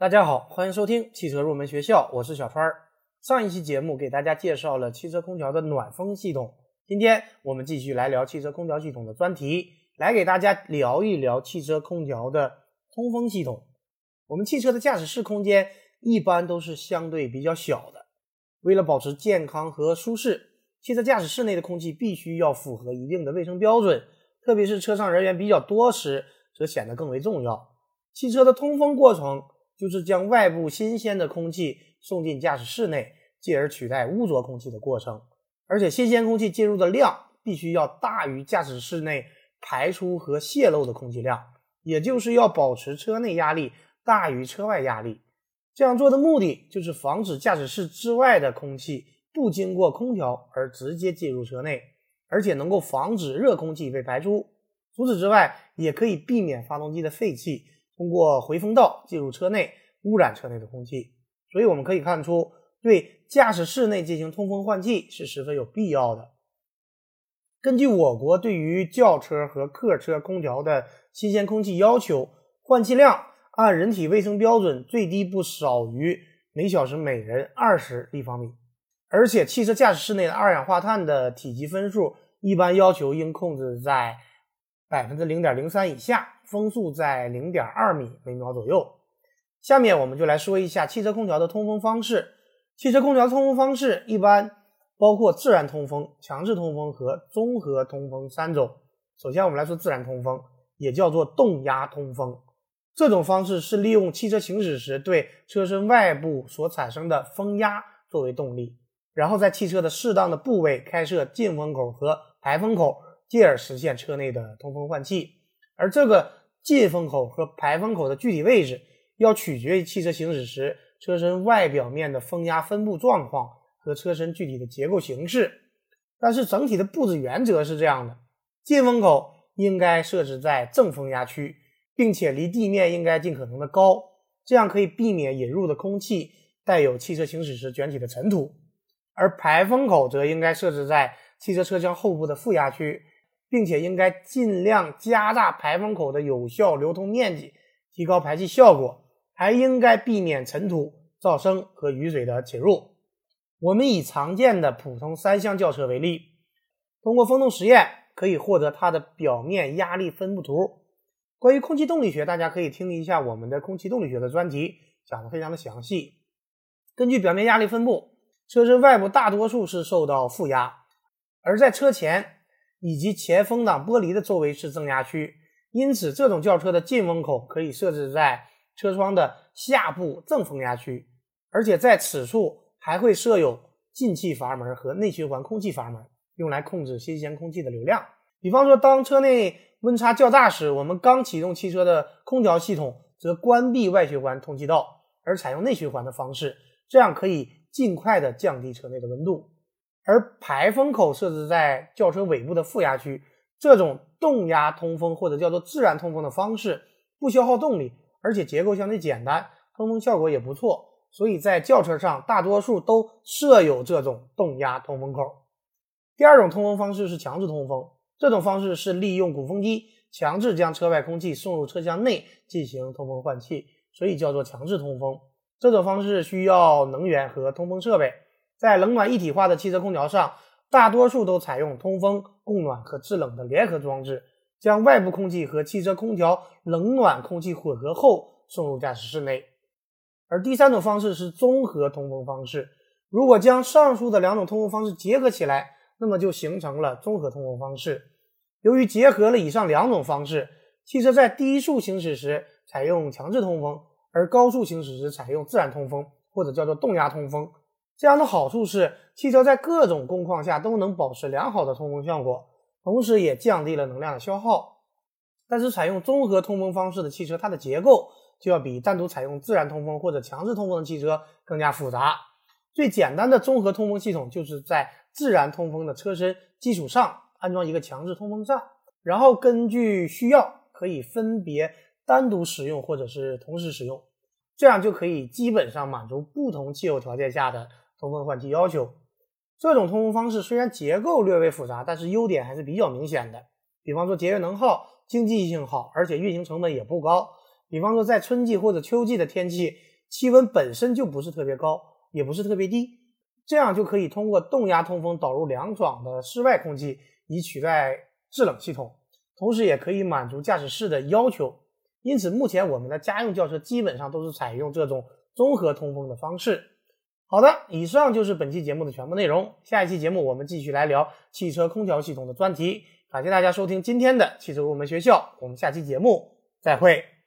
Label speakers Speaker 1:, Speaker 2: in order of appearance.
Speaker 1: 大家好，欢迎收听汽车入门学校，我是小川儿。上一期节目给大家介绍了汽车空调的暖风系统，今天我们继续来聊汽车空调系统的专题，来给大家聊一聊汽车空调的通风系统。我们汽车的驾驶室空间一般都是相对比较小的，为了保持健康和舒适，汽车驾驶室内的空气必须要符合一定的卫生标准，特别是车上人员比较多时，则显得更为重要。汽车的通风过程。就是将外部新鲜的空气送进驾驶室内，继而取代污浊空气的过程。而且新鲜空气进入的量必须要大于驾驶室内排出和泄漏的空气量，也就是要保持车内压力大于车外压力。这样做的目的就是防止驾驶室之外的空气不经过空调而直接进入车内，而且能够防止热空气被排出。除此之外，也可以避免发动机的废气。通过回风道进入车内，污染车内的空气。所以我们可以看出，对驾驶室内进行通风换气是十分有必要的。根据我国对于轿车和客车空调的新鲜空气要求，换气量按人体卫生标准最低不少于每小时每人二十立方米。而且汽车驾驶室内的二氧化碳的体积分数一般要求应控制在百分之零点零三以下。风速在零点二米每秒左右。下面我们就来说一下汽车空调的通风方式。汽车空调通风方式一般包括自然通风、强制通风和综合通风三种。首先，我们来说自然通风，也叫做动压通风。这种方式是利用汽车行驶时对车身外部所产生的风压作为动力，然后在汽车的适当的部位开设进风口和排风口，进而实现车内的通风换气。而这个进风口和排风口的具体位置，要取决于汽车行驶时车身外表面的风压分布状况和车身具体的结构形式。但是整体的布置原则是这样的：进风口应该设置在正风压区，并且离地面应该尽可能的高，这样可以避免引入的空气带有汽车行驶时卷起的尘土。而排风口则应该设置在汽车车厢后部的负压区。并且应该尽量加大排风口的有效流通面积，提高排气效果，还应该避免尘土、噪声和雨水的侵入。我们以常见的普通三厢轿车为例，通过风洞实验可以获得它的表面压力分布图。关于空气动力学，大家可以听一下我们的空气动力学的专题，讲的非常的详细。根据表面压力分布，车身外部大多数是受到负压，而在车前。以及前风挡玻璃的周围是正压区，因此这种轿车的进风口可以设置在车窗的下部正风压区，而且在此处还会设有进气阀门和内循环空气阀门，用来控制新鲜空气的流量。比方说，当车内温差较大时，我们刚启动汽车的空调系统，则关闭外循环通气道，而采用内循环的方式，这样可以尽快的降低车内的温度。而排风口设置在轿车尾部的负压区，这种动压通风或者叫做自然通风的方式，不消耗动力，而且结构相对简单，通风效果也不错，所以在轿车上大多数都设有这种动压通风口。第二种通风方式是强制通风，这种方式是利用鼓风机强制将车外空气送入车厢内进行通风换气，所以叫做强制通风。这种方式需要能源和通风设备。在冷暖一体化的汽车空调上，大多数都采用通风、供暖和制冷的联合装置，将外部空气和汽车空调冷暖空气混合后送入驾驶室内。而第三种方式是综合通风方式。如果将上述的两种通风方式结合起来，那么就形成了综合通风方式。由于结合了以上两种方式，汽车在低速行驶时采用强制通风，而高速行驶时采用自然通风或者叫做动压通风。这样的好处是，汽车在各种工况下都能保持良好的通风效果，同时也降低了能量的消耗。但是，采用综合通风方式的汽车，它的结构就要比单独采用自然通风或者强制通风的汽车更加复杂。最简单的综合通风系统，就是在自然通风的车身基础上安装一个强制通风扇，然后根据需要可以分别单独使用或者是同时使用，这样就可以基本上满足不同气候条件下的。通风换气要求，这种通风方式虽然结构略微复杂，但是优点还是比较明显的。比方说节约能耗、经济性好，而且运行成本也不高，比方说在春季或者秋季的天气，气温本身就不是特别高，也不是特别低，这样就可以通过动压通风导入凉爽的室外空气，以取代制冷系统，同时也可以满足驾驶室的要求。因此，目前我们的家用轿车基本上都是采用这种综合通风的方式。好的，以上就是本期节目的全部内容。下一期节目我们继续来聊汽车空调系统的专题。感谢大家收听今天的汽车入门学校，我们下期节目再会。